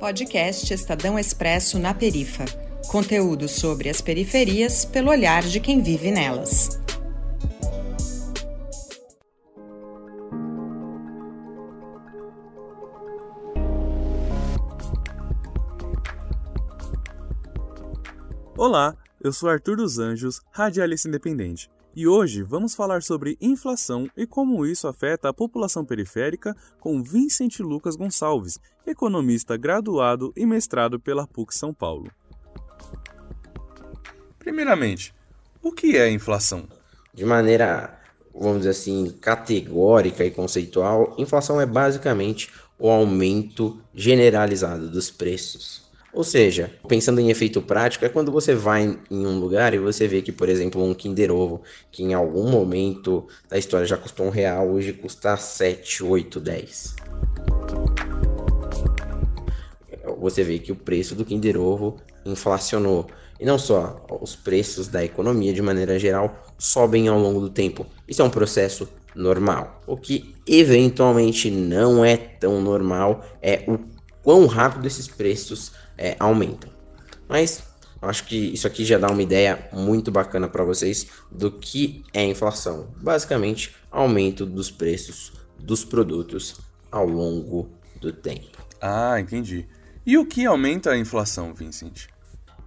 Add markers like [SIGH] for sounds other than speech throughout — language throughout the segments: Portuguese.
Podcast Estadão Expresso na Perifa. Conteúdo sobre as periferias pelo olhar de quem vive nelas. Olá, eu sou Arthur dos Anjos, radialista independente. E hoje vamos falar sobre inflação e como isso afeta a população periférica com Vincent Lucas Gonçalves, economista graduado e mestrado pela PUC São Paulo. Primeiramente, o que é inflação? De maneira, vamos dizer assim, categórica e conceitual, inflação é basicamente o aumento generalizado dos preços ou seja, pensando em efeito prático, é quando você vai em um lugar e você vê que, por exemplo, um Kinder Ovo, que em algum momento da história já custou um real, hoje custa 7, 8, 10. Você vê que o preço do Kinder Ovo inflacionou. E não só, os preços da economia de maneira geral sobem ao longo do tempo. Isso é um processo normal. O que eventualmente não é tão normal é o quão rápido esses preços é, aumentam. Mas acho que isso aqui já dá uma ideia muito bacana para vocês do que é inflação. Basicamente, aumento dos preços dos produtos ao longo do tempo. Ah, entendi. E o que aumenta a inflação, Vincent?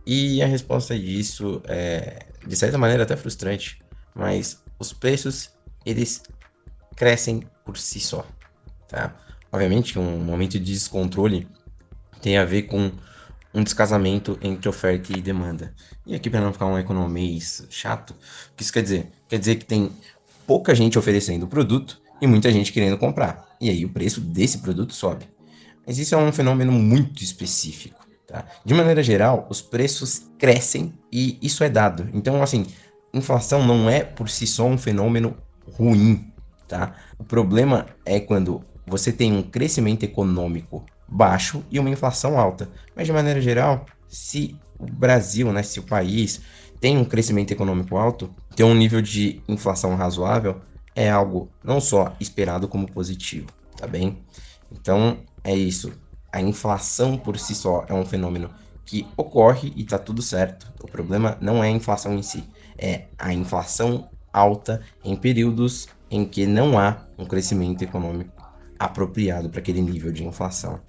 E a resposta disso é, de certa maneira, até frustrante, mas os preços eles crescem por si só, tá? Obviamente, um momento de descontrole tem a ver com um descasamento entre oferta e demanda. E aqui, para não ficar um economês chato, o que isso quer dizer? Quer dizer que tem pouca gente oferecendo o produto e muita gente querendo comprar. E aí o preço desse produto sobe. Mas isso é um fenômeno muito específico. Tá? De maneira geral, os preços crescem e isso é dado. Então, assim, inflação não é por si só um fenômeno ruim. Tá? O problema é quando você tem um crescimento econômico baixo e uma inflação alta. Mas de maneira geral, se o Brasil, né, se o país tem um crescimento econômico alto, tem um nível de inflação razoável, é algo não só esperado como positivo, tá bem? Então é isso. A inflação por si só é um fenômeno que ocorre e tá tudo certo. O problema não é a inflação em si, é a inflação alta em períodos em que não há um crescimento econômico apropriado para aquele nível de inflação.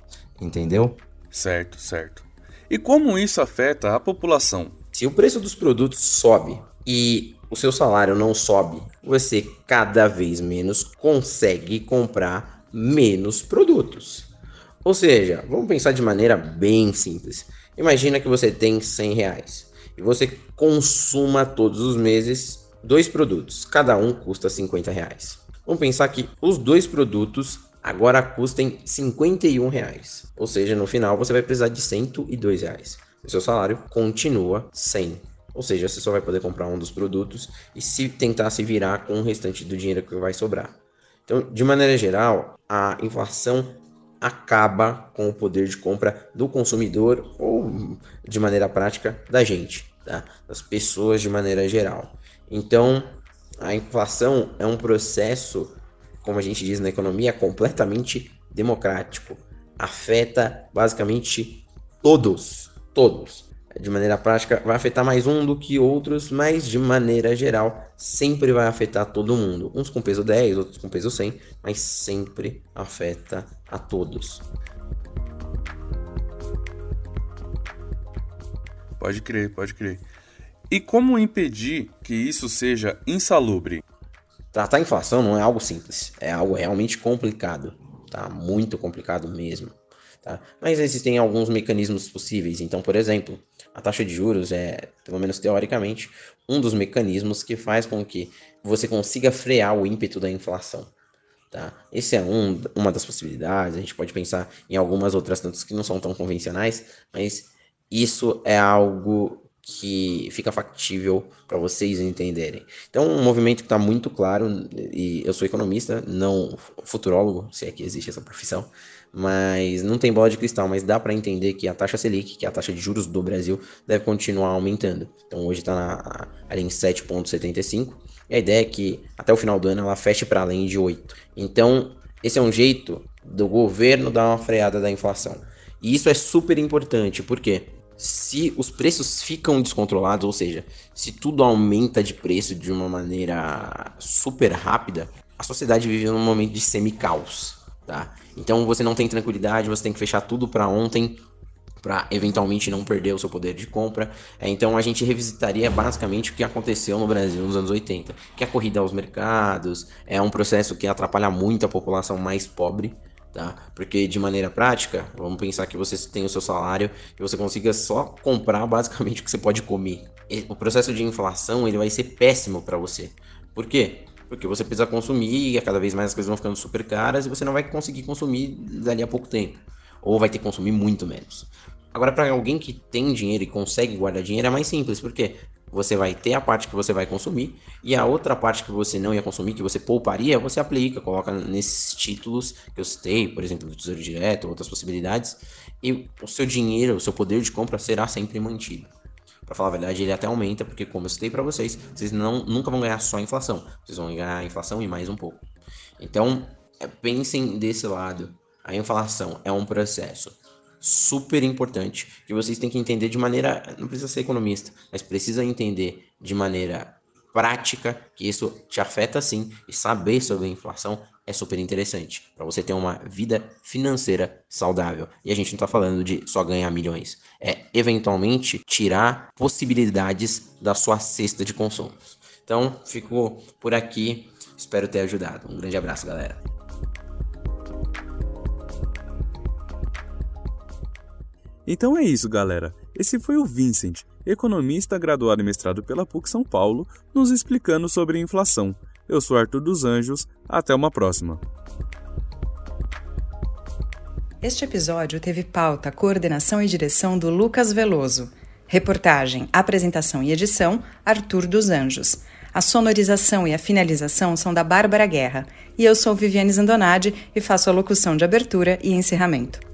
Entendeu? Certo, certo. E como isso afeta a população? Se o preço dos produtos sobe e o seu salário não sobe, você cada vez menos consegue comprar menos produtos. Ou seja, vamos pensar de maneira bem simples. Imagina que você tem 100 reais e você consuma todos os meses dois produtos, cada um custa 50 reais. Vamos pensar que os dois produtos agora custem 51 reais. Ou seja, no final você vai precisar de 102 reais. O seu salário continua 100. Ou seja, você só vai poder comprar um dos produtos e se tentar se virar com o restante do dinheiro que vai sobrar. Então, de maneira geral, a inflação acaba com o poder de compra do consumidor ou, de maneira prática, da gente, tá? das pessoas de maneira geral. Então, a inflação é um processo como a gente diz na economia, é completamente democrático. Afeta basicamente todos, todos. De maneira prática, vai afetar mais um do que outros, mas de maneira geral, sempre vai afetar todo mundo. Uns com peso 10, outros com peso 100, mas sempre afeta a todos. Pode crer, pode crer. E como impedir que isso seja insalubre? Tratar a inflação não é algo simples, é algo realmente complicado, tá? Muito complicado mesmo, tá? Mas existem alguns mecanismos possíveis. Então, por exemplo, a taxa de juros é, pelo menos teoricamente, um dos mecanismos que faz com que você consiga frear o ímpeto da inflação. Tá? Esse é um, uma das possibilidades. A gente pode pensar em algumas outras tantas que não são tão convencionais, mas isso é algo que fica factível para vocês entenderem. Então, um movimento que está muito claro, e eu sou economista, não futurólogo, se é que existe essa profissão, mas não tem bola de cristal, mas dá para entender que a taxa Selic, que é a taxa de juros do Brasil, deve continuar aumentando. Então, hoje está ali em 7,75, e a ideia é que até o final do ano ela feche para além de 8. Então, esse é um jeito do governo dar uma freada da inflação. E isso é super importante, porque se os preços ficam descontrolados, ou seja, se tudo aumenta de preço de uma maneira super rápida, a sociedade vive num momento de semi-caos, tá? Então você não tem tranquilidade, você tem que fechar tudo para ontem para eventualmente não perder o seu poder de compra. É, então a gente revisitaria basicamente o que aconteceu no Brasil nos anos 80, que é a corrida aos mercados, é um processo que atrapalha muito a população mais pobre. Tá? Porque de maneira prática, vamos pensar que você tem o seu salário e você consiga só comprar basicamente [LAUGHS] o que você pode comer. O processo de inflação ele vai ser péssimo para você. Por quê? Porque você precisa consumir e cada vez mais as coisas vão ficando super caras e você não vai conseguir consumir dali a pouco tempo. Ou vai ter que consumir muito menos. Agora, para alguém que tem dinheiro e consegue guardar dinheiro, é mais simples, porque você vai ter a parte que você vai consumir e a outra parte que você não ia consumir, que você pouparia, você aplica, coloca nesses títulos que eu citei, por exemplo, do Tesouro Direto, outras possibilidades, e o seu dinheiro, o seu poder de compra será sempre mantido. Para falar a verdade, ele até aumenta, porque como eu citei para vocês, vocês não, nunca vão ganhar só a inflação, vocês vão ganhar a inflação e mais um pouco. Então, é, pensem desse lado. A inflação é um processo super importante que vocês têm que entender de maneira. Não precisa ser economista, mas precisa entender de maneira prática que isso te afeta sim e saber sobre a inflação é super interessante para você ter uma vida financeira saudável. E a gente não está falando de só ganhar milhões, é eventualmente tirar possibilidades da sua cesta de consumos. Então, fico por aqui. Espero ter ajudado. Um grande abraço, galera. Então é isso, galera. Esse foi o Vincent, economista graduado e mestrado pela PUC São Paulo, nos explicando sobre inflação. Eu sou Arthur dos Anjos, até uma próxima. Este episódio teve pauta, coordenação e direção do Lucas Veloso. Reportagem, apresentação e edição, Arthur dos Anjos. A sonorização e a finalização são da Bárbara Guerra. E eu sou Viviane Zandonade e faço a locução de abertura e encerramento.